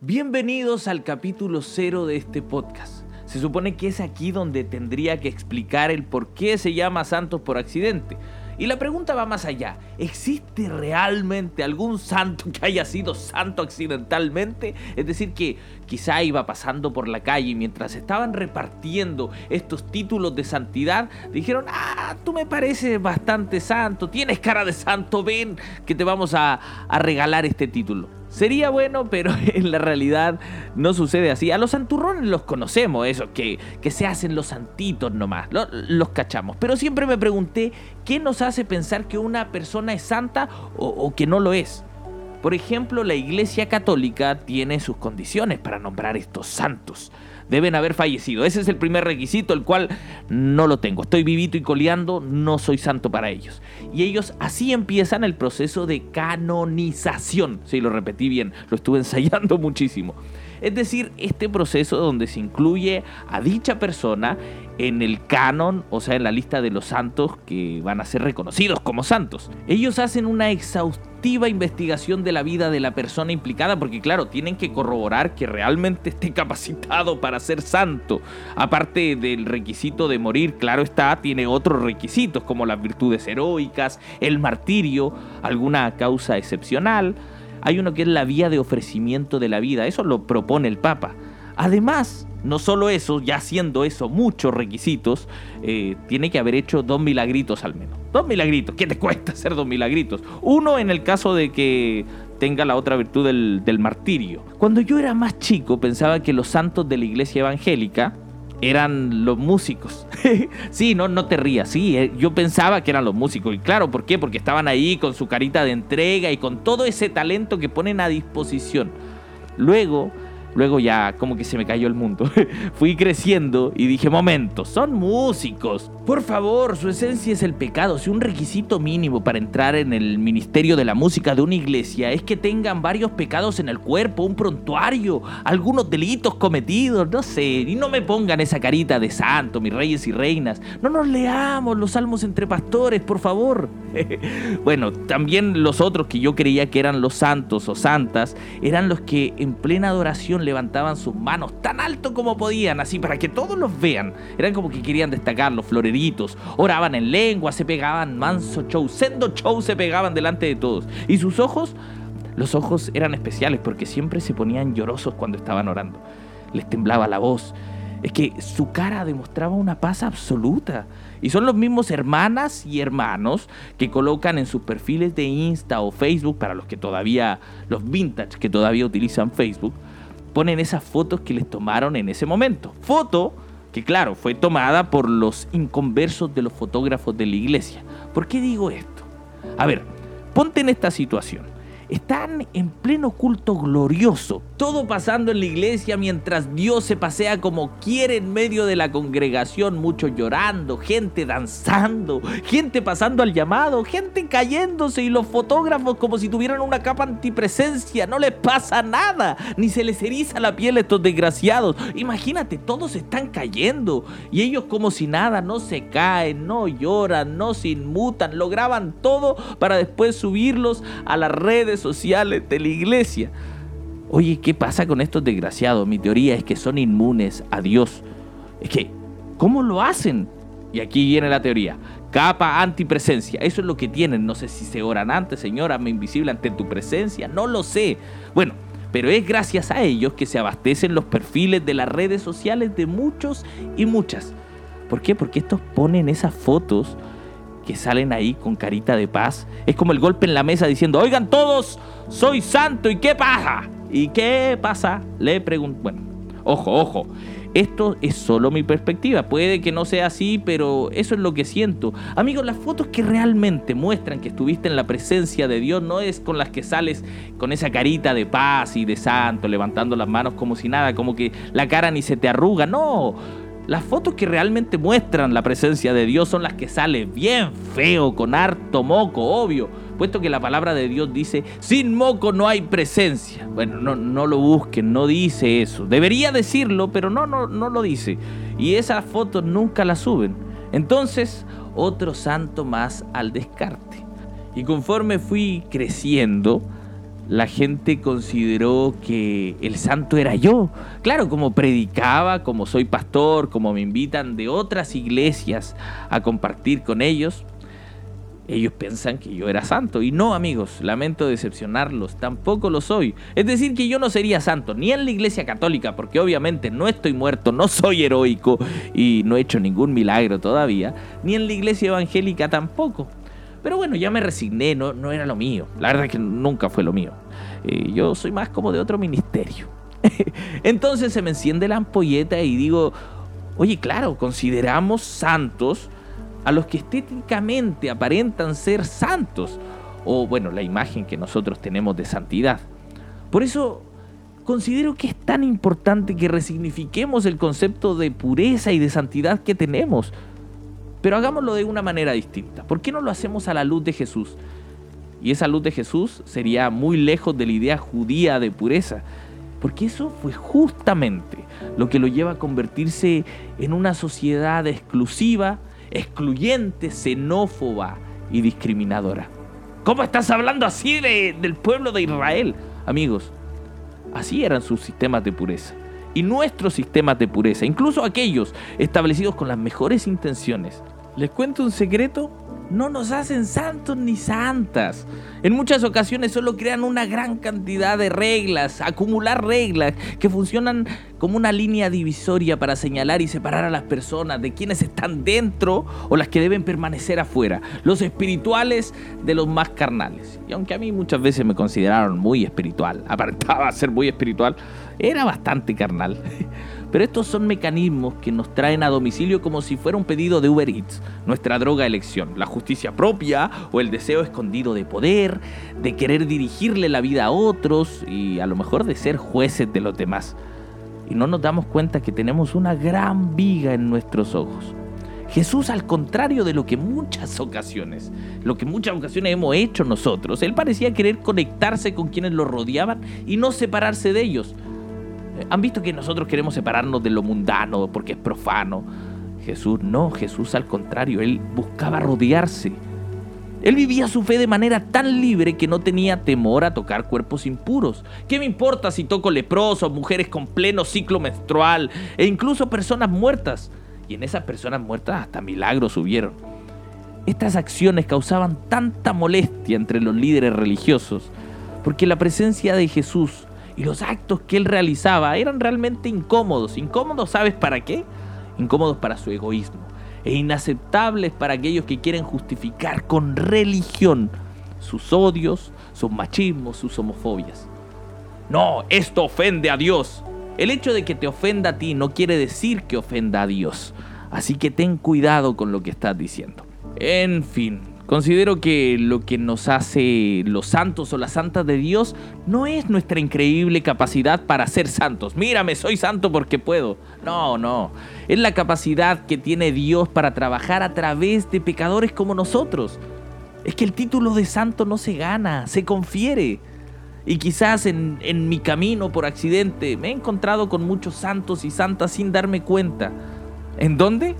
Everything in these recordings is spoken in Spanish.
Bienvenidos al capítulo cero de este podcast. Se supone que es aquí donde tendría que explicar el por qué se llama Santos por accidente. Y la pregunta va más allá. ¿Existe realmente algún santo que haya sido santo accidentalmente? Es decir, que quizá iba pasando por la calle y mientras estaban repartiendo estos títulos de santidad, dijeron, ah, tú me pareces bastante santo, tienes cara de santo, ven que te vamos a, a regalar este título. Sería bueno, pero en la realidad no sucede así. A los santurrones los conocemos, esos que, que se hacen los santitos nomás, los, los cachamos. Pero siempre me pregunté, ¿qué nos hace pensar que una persona es santa o, o que no lo es? Por ejemplo, la Iglesia Católica tiene sus condiciones para nombrar estos santos deben haber fallecido. Ese es el primer requisito, el cual no lo tengo. Estoy vivito y coleando, no soy santo para ellos. Y ellos así empiezan el proceso de canonización. Sí, lo repetí bien, lo estuve ensayando muchísimo. Es decir, este proceso donde se incluye a dicha persona en el canon, o sea, en la lista de los santos que van a ser reconocidos como santos. Ellos hacen una exhaustiva investigación de la vida de la persona implicada porque claro, tienen que corroborar que realmente esté capacitado para ser santo. Aparte del requisito de morir, claro está, tiene otros requisitos como las virtudes heroicas, el martirio, alguna causa excepcional. Hay uno que es la vía de ofrecimiento de la vida, eso lo propone el Papa. Además, no solo eso, ya siendo eso muchos requisitos, eh, tiene que haber hecho dos milagritos al menos. Dos milagritos. ¿Qué te cuesta hacer dos milagritos? Uno en el caso de que tenga la otra virtud del, martirio. Cuando yo era más chico pensaba que los santos de la iglesia evangélica eran los músicos. sí, no, no te rías, sí, eh, yo pensaba que eran los músicos. Y claro, ¿por qué? Porque estaban ahí con su carita de entrega y con todo ese talento que ponen a disposición. Luego Luego ya como que se me cayó el mundo. Fui creciendo y dije, momento, son músicos. Por favor, su esencia es el pecado. Si un requisito mínimo para entrar en el ministerio de la música de una iglesia es que tengan varios pecados en el cuerpo, un prontuario, algunos delitos cometidos, no sé. Y no me pongan esa carita de santo, mis reyes y reinas. No nos leamos los salmos entre pastores, por favor. bueno, también los otros que yo creía que eran los santos o santas eran los que en plena adoración levantaban sus manos tan alto como podían, así para que todos los vean. Eran como que querían destacar los floreritos, oraban en lengua, se pegaban manso show, sendo show se pegaban delante de todos. Y sus ojos, los ojos eran especiales porque siempre se ponían llorosos cuando estaban orando. Les temblaba la voz. Es que su cara demostraba una paz absoluta. Y son los mismos hermanas y hermanos que colocan en sus perfiles de Insta o Facebook, para los que todavía, los vintage que todavía utilizan Facebook, ponen esas fotos que les tomaron en ese momento. Foto que claro, fue tomada por los inconversos de los fotógrafos de la iglesia. ¿Por qué digo esto? A ver, ponte en esta situación están en pleno culto glorioso, todo pasando en la iglesia mientras Dios se pasea como quiere en medio de la congregación, muchos llorando, gente danzando, gente pasando al llamado, gente cayéndose y los fotógrafos como si tuvieran una capa antipresencia, no les pasa nada, ni se les eriza la piel a estos desgraciados. Imagínate, todos están cayendo y ellos como si nada, no se caen, no lloran, no se inmutan, lo graban todo para después subirlos a las redes sociales de la iglesia. Oye, ¿qué pasa con estos desgraciados? Mi teoría es que son inmunes a Dios. Es que, ¿cómo lo hacen? Y aquí viene la teoría. Capa antipresencia. Eso es lo que tienen. No sé si se oran antes, Señor, hazme invisible ante tu presencia. No lo sé. Bueno, pero es gracias a ellos que se abastecen los perfiles de las redes sociales de muchos y muchas. ¿Por qué? Porque estos ponen esas fotos que salen ahí con carita de paz. Es como el golpe en la mesa diciendo, oigan todos, soy santo, ¿y qué pasa? ¿Y qué pasa? Le pregunto, bueno, ojo, ojo. Esto es solo mi perspectiva. Puede que no sea así, pero eso es lo que siento. Amigos, las fotos que realmente muestran que estuviste en la presencia de Dios no es con las que sales con esa carita de paz y de santo, levantando las manos como si nada, como que la cara ni se te arruga. No, las fotos que realmente muestran la presencia de Dios son las que sale bien feo, con harto moco, obvio, puesto que la palabra de Dios dice, sin moco no hay presencia. Bueno, no, no lo busquen, no dice eso. Debería decirlo, pero no, no, no lo dice. Y esas fotos nunca las suben. Entonces, otro santo más al descarte. Y conforme fui creciendo, la gente consideró que el santo era yo. Claro, como predicaba, como soy pastor, como me invitan de otras iglesias a compartir con ellos, ellos piensan que yo era santo. Y no, amigos, lamento decepcionarlos, tampoco lo soy. Es decir, que yo no sería santo, ni en la iglesia católica, porque obviamente no estoy muerto, no soy heroico y no he hecho ningún milagro todavía, ni en la iglesia evangélica tampoco. Pero bueno, ya me resigné, no, no era lo mío. La verdad es que nunca fue lo mío. Eh, yo soy más como de otro ministerio. Entonces se me enciende la ampolleta y digo, oye, claro, consideramos santos a los que estéticamente aparentan ser santos, o bueno, la imagen que nosotros tenemos de santidad. Por eso considero que es tan importante que resignifiquemos el concepto de pureza y de santidad que tenemos. Pero hagámoslo de una manera distinta. ¿Por qué no lo hacemos a la luz de Jesús? Y esa luz de Jesús sería muy lejos de la idea judía de pureza. Porque eso fue justamente lo que lo lleva a convertirse en una sociedad exclusiva, excluyente, xenófoba y discriminadora. ¿Cómo estás hablando así del pueblo de Israel? Amigos, así eran sus sistemas de pureza y nuestros sistemas de pureza, incluso aquellos establecidos con las mejores intenciones. ¿Les cuento un secreto? No nos hacen santos ni santas. En muchas ocasiones solo crean una gran cantidad de reglas, acumular reglas que funcionan como una línea divisoria para señalar y separar a las personas de quienes están dentro o las que deben permanecer afuera, los espirituales de los más carnales. Y aunque a mí muchas veces me consideraron muy espiritual, aparentaba ser muy espiritual, era bastante carnal. Pero estos son mecanismos que nos traen a domicilio como si fuera un pedido de Uber Eats, nuestra droga elección, la justicia propia o el deseo escondido de poder, de querer dirigirle la vida a otros y a lo mejor de ser jueces de los demás. Y no nos damos cuenta que tenemos una gran viga en nuestros ojos. Jesús, al contrario de lo que muchas ocasiones, lo que muchas ocasiones hemos hecho nosotros, él parecía querer conectarse con quienes lo rodeaban y no separarse de ellos. Han visto que nosotros queremos separarnos de lo mundano porque es profano. Jesús no, Jesús al contrario, él buscaba rodearse. Él vivía su fe de manera tan libre que no tenía temor a tocar cuerpos impuros. ¿Qué me importa si toco leprosos, mujeres con pleno ciclo menstrual e incluso personas muertas? Y en esas personas muertas hasta milagros hubieron. Estas acciones causaban tanta molestia entre los líderes religiosos porque la presencia de Jesús y los actos que él realizaba eran realmente incómodos. Incómodos, ¿sabes para qué? Incómodos para su egoísmo e inaceptables para aquellos que quieren justificar con religión sus odios, sus machismos, sus homofobias. No, esto ofende a Dios. El hecho de que te ofenda a ti no quiere decir que ofenda a Dios. Así que ten cuidado con lo que estás diciendo. En fin, Considero que lo que nos hace los santos o las santas de Dios no es nuestra increíble capacidad para ser santos. Mírame, soy santo porque puedo. No, no. Es la capacidad que tiene Dios para trabajar a través de pecadores como nosotros. Es que el título de santo no se gana, se confiere. Y quizás en, en mi camino por accidente me he encontrado con muchos santos y santas sin darme cuenta. ¿En dónde?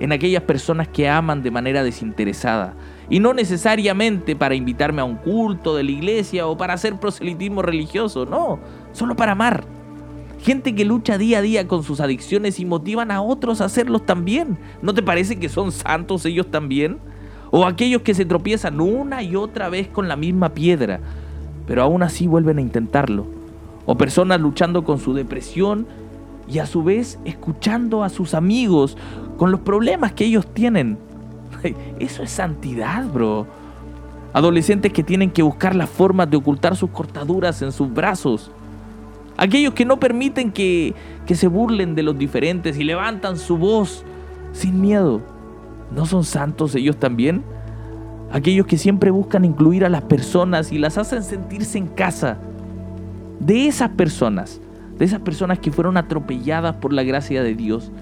En aquellas personas que aman de manera desinteresada, y no necesariamente para invitarme a un culto de la iglesia o para hacer proselitismo religioso, no, solo para amar. Gente que lucha día a día con sus adicciones y motivan a otros a hacerlos también. ¿No te parece que son santos ellos también? O aquellos que se tropiezan una y otra vez con la misma piedra, pero aún así vuelven a intentarlo. O personas luchando con su depresión y a su vez escuchando a sus amigos con los problemas que ellos tienen Eso es santidad, bro. Adolescentes que tienen que buscar la forma de ocultar sus cortaduras en sus brazos. Aquellos que no permiten que, que se burlen de los diferentes y levantan su voz sin miedo. ¿No son santos ellos también? Aquellos que siempre buscan incluir a las personas y las hacen sentirse en casa. De esas personas, de esas personas que fueron atropelladas por la gracia de Dios,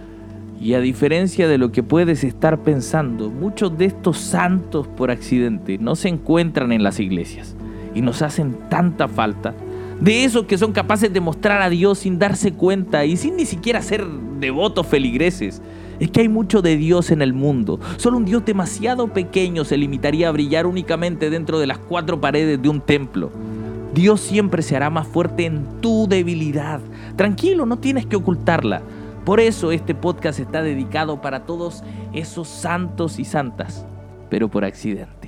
y a diferencia de lo que puedes estar pensando, muchos de estos santos por accidente no se encuentran en las iglesias y nos hacen tanta falta. De esos que son capaces de mostrar a Dios sin darse cuenta y sin ni siquiera ser devotos feligreses. Es que hay mucho de Dios en el mundo. Solo un Dios demasiado pequeño se limitaría a brillar únicamente dentro de las cuatro paredes de un templo. Dios siempre se hará más fuerte en tu debilidad. Tranquilo, no tienes que ocultarla. Por eso este podcast está dedicado para todos esos santos y santas, pero por accidente.